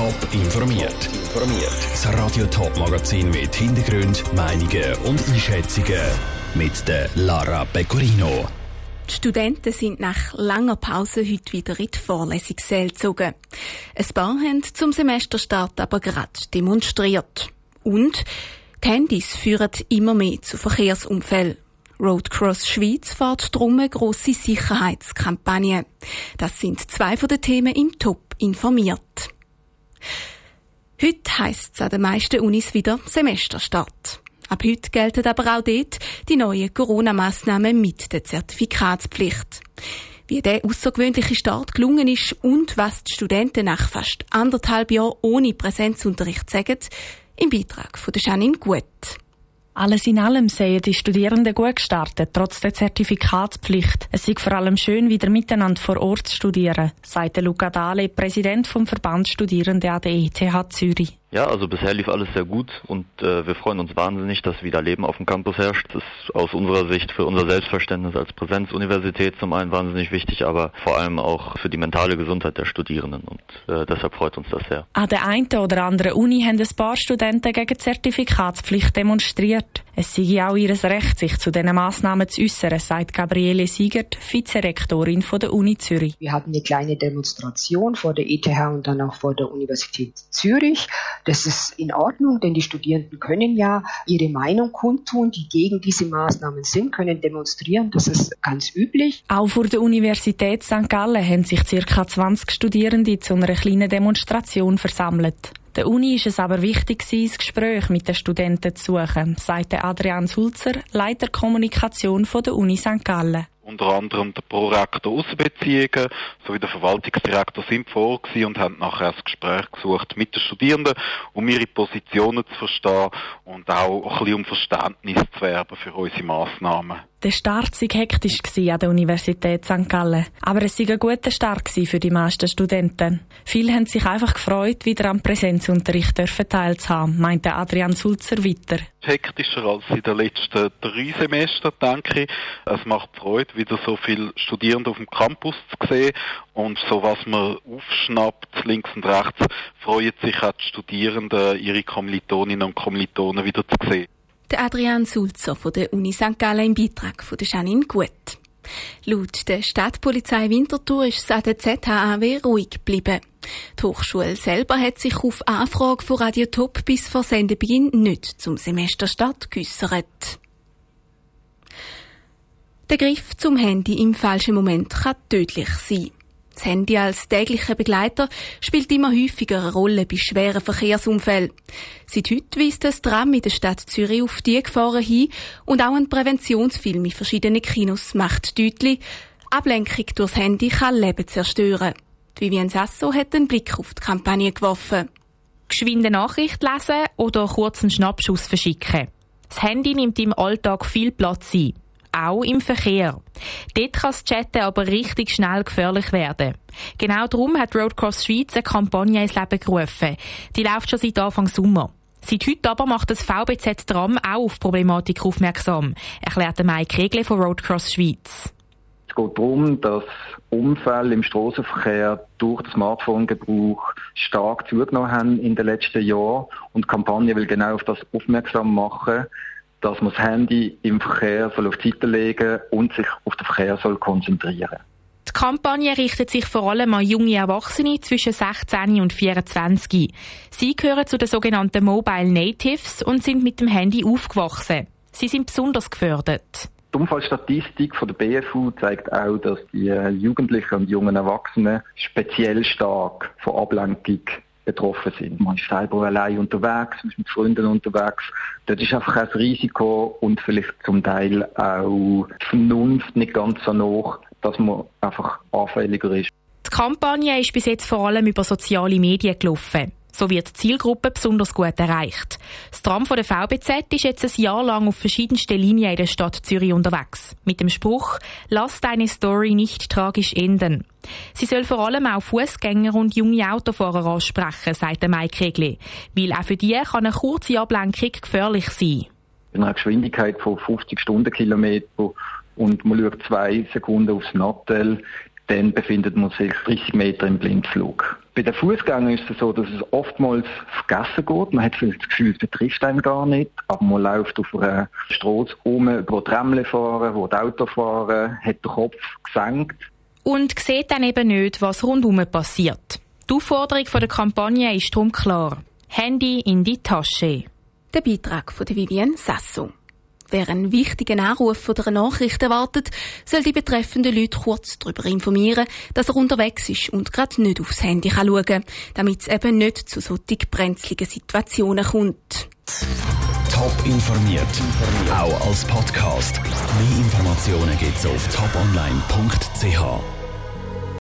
Top informiert. Informiert. Das Radio Top Magazin mit Hintergrund, Meinungen und Einschätzungen mit der Lara Pecorino. Die Studenten sind nach langer Pause heute wieder in die Vorlesungssäle gezogen. Ein paar haben zum Semesterstart aber gerade demonstriert. Und die Handys führen immer mehr zu Verkehrsunfällen. Roadcross Schweiz fährt drum eine grosse Sicherheitskampagne. Das sind zwei von den Themen im Top informiert. Heute heisst es an den meisten Unis wieder Semesterstart. Ab heute gelten aber auch dort die neuen Corona-Massnahmen mit der Zertifikatspflicht. Wie der außergewöhnliche Start gelungen ist und was die Studenten nach fast anderthalb Jahren ohne Präsenzunterricht sagen, im Beitrag von Janine Gut. Alles in allem sehen die Studierenden gut gestartet, trotz der Zertifikatspflicht. Es ist vor allem schön, wieder miteinander vor Ort zu studieren, sagte Luca Dahle, Präsident vom Verband Studierende an der ETH Zürich. Ja, also bisher lief alles sehr gut und äh, wir freuen uns wahnsinnig, dass wieder Leben auf dem Campus herrscht. Das ist aus unserer Sicht für unser Selbstverständnis als Präsenzuniversität zum einen wahnsinnig wichtig, aber vor allem auch für die mentale Gesundheit der Studierenden und äh, deshalb freut uns das sehr. An der einen oder anderen Uni haben ein paar Studenten gegen Zertifikatspflicht demonstriert. Es sei auch ihr Recht, sich zu diesen Massnahmen zu äußern, sagt Gabriele Siegert, Vizerektorin von der Uni Zürich. Wir hatten eine kleine Demonstration vor der ETH und dann auch vor der Universität Zürich. Das ist in Ordnung, denn die Studierenden können ja ihre Meinung kundtun, die gegen diese Maßnahmen sind, können demonstrieren. Das ist ganz üblich. Auch vor der Universität St. Gallen haben sich ca. 20 Studierende zu einer kleinen Demonstration versammelt. Der Uni ist es aber wichtig, das Gespräch mit den Studenten zu suchen, sagte Adrian Sulzer, Leiter Kommunikation von der Uni St. Gallen unter anderem der Prorektor Außenbeziehungen sowie der Verwaltungsdirektor sind vor und haben nachher ein Gespräch gesucht mit den Studierenden, um ihre Positionen zu verstehen und auch ein bisschen um Verständnis zu werben für unsere Massnahmen. Der Start war hektisch an der Universität St. Gallen. Aber es war ein guter Start für die meisten Studenten. Viele haben sich einfach gefreut, wieder am Präsenzunterricht teilzuhaben, meinte Adrian Sulzer weiter. Hektischer als in den letzten drei Semestern, denke ich. Es macht Freude, wieder so viele Studierende auf dem Campus zu sehen. Und so was man aufschnappt, links und rechts, freuen sich auch die Studierenden, ihre Kommilitoninnen und Kommilitonen wieder zu sehen. Der Adrian Sulzer von der Uni St. Gallen im Beitrag von der Janine Gut. Laut der Stadtpolizei Winterthur ist es an der ZHAW ruhig geblieben. Die Hochschule selber hat sich auf Anfrage von Radio Top bis vor Sendebeginn nicht zum Semesterstart geäussert. Der Griff zum Handy im falschen Moment kann tödlich sein. Das Handy als täglicher Begleiter spielt immer häufiger eine Rolle bei schweren Verkehrsunfällen. Seit heute weist das Tram in der Stadt Zürich auf die Gefahren hin und auch ein Präventionsfilm in verschiedenen Kinos macht deutlich, Ablenkung durchs Handy kann Leben zerstören. Vivian Sasso hat einen Blick auf die Kampagne geworfen. Geschwinde Nachricht lesen oder kurz einen Schnappschuss verschicken. Das Handy nimmt im Alltag viel Platz ein auch im Verkehr. Dort kann das Chatten aber richtig schnell gefährlich werden. Genau darum hat Roadcross Schweiz eine Kampagne ins Leben gerufen. Die läuft schon seit Anfang Sommer. Seit heute aber macht das VBZ-Tram auch auf Problematik aufmerksam, erklärte Mike Regle von Roadcross Schweiz. Es geht darum, dass Unfälle im Straßenverkehr durch den Smartphone-Gebrauch stark zugenommen haben in den letzten Jahren und die Kampagne will genau auf das aufmerksam machen, dass man das Handy im Verkehr soll auf die Seite legen und sich auf den Verkehr soll konzentrieren die Kampagne richtet sich vor allem an junge Erwachsene zwischen 16 und 24. Sie gehören zu den sogenannten Mobile Natives und sind mit dem Handy aufgewachsen. Sie sind besonders gefördert. Die Unfallstatistik von der BFU zeigt auch, dass die Jugendlichen und jungen Erwachsenen speziell stark von Ablenkung betroffen sind. Man ist selber allein unterwegs, man ist mit Freunden unterwegs. Dort ist einfach ein Risiko und vielleicht zum Teil auch die Vernunft nicht ganz so hoch, dass man einfach anfälliger ist. Die Kampagne ist bis jetzt vor allem über soziale Medien gelaufen. So wird die Zielgruppe besonders gut erreicht. Das Tram von der VBZ ist jetzt ein Jahr lang auf verschiedensten Linien in der Stadt Zürich unterwegs. Mit dem Spruch, lass deine Story nicht tragisch enden. Sie soll vor allem auch Fußgänger und junge Autofahrer ansprechen, sagt Mike Regli. Weil auch für die kann eine kurze Ablenkung gefährlich sein. Bei einer Geschwindigkeit von 50 Stundenkilometer und man schaut zwei Sekunden aufs Nattel, dann befindet man sich 30 Meter im Blindflug. Bei den Fußgängern ist es so, dass es oftmals vergessen geht. Man hat vielleicht das Gefühl, es betrifft einen gar nicht, aber man läuft auf einer Straße um, wo die Rämmle fahren, wo die Auto fahren, hat den Kopf gesenkt. Und sieht dann eben nicht, was rundum passiert. Die Aufforderung der Kampagne ist darum klar. Handy in die Tasche. Der Beitrag von Vivienne Sasso. Wer einen wichtigen Anruf oder eine Nachricht erwartet, soll die betreffenden Leute kurz darüber informieren, dass er unterwegs ist und gerade nicht aufs Handy schauen kann, damit es eben nicht zu solchen brenzligen Situationen kommt. Top informiert, auch als Podcast. Mehr Informationen gibt's auf toponline.ch.